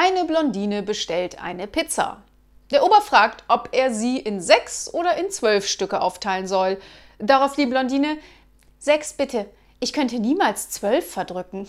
Eine Blondine bestellt eine Pizza. Der Ober fragt, ob er sie in sechs oder in zwölf Stücke aufteilen soll. Darauf die Blondine, sechs bitte, ich könnte niemals zwölf verdrücken.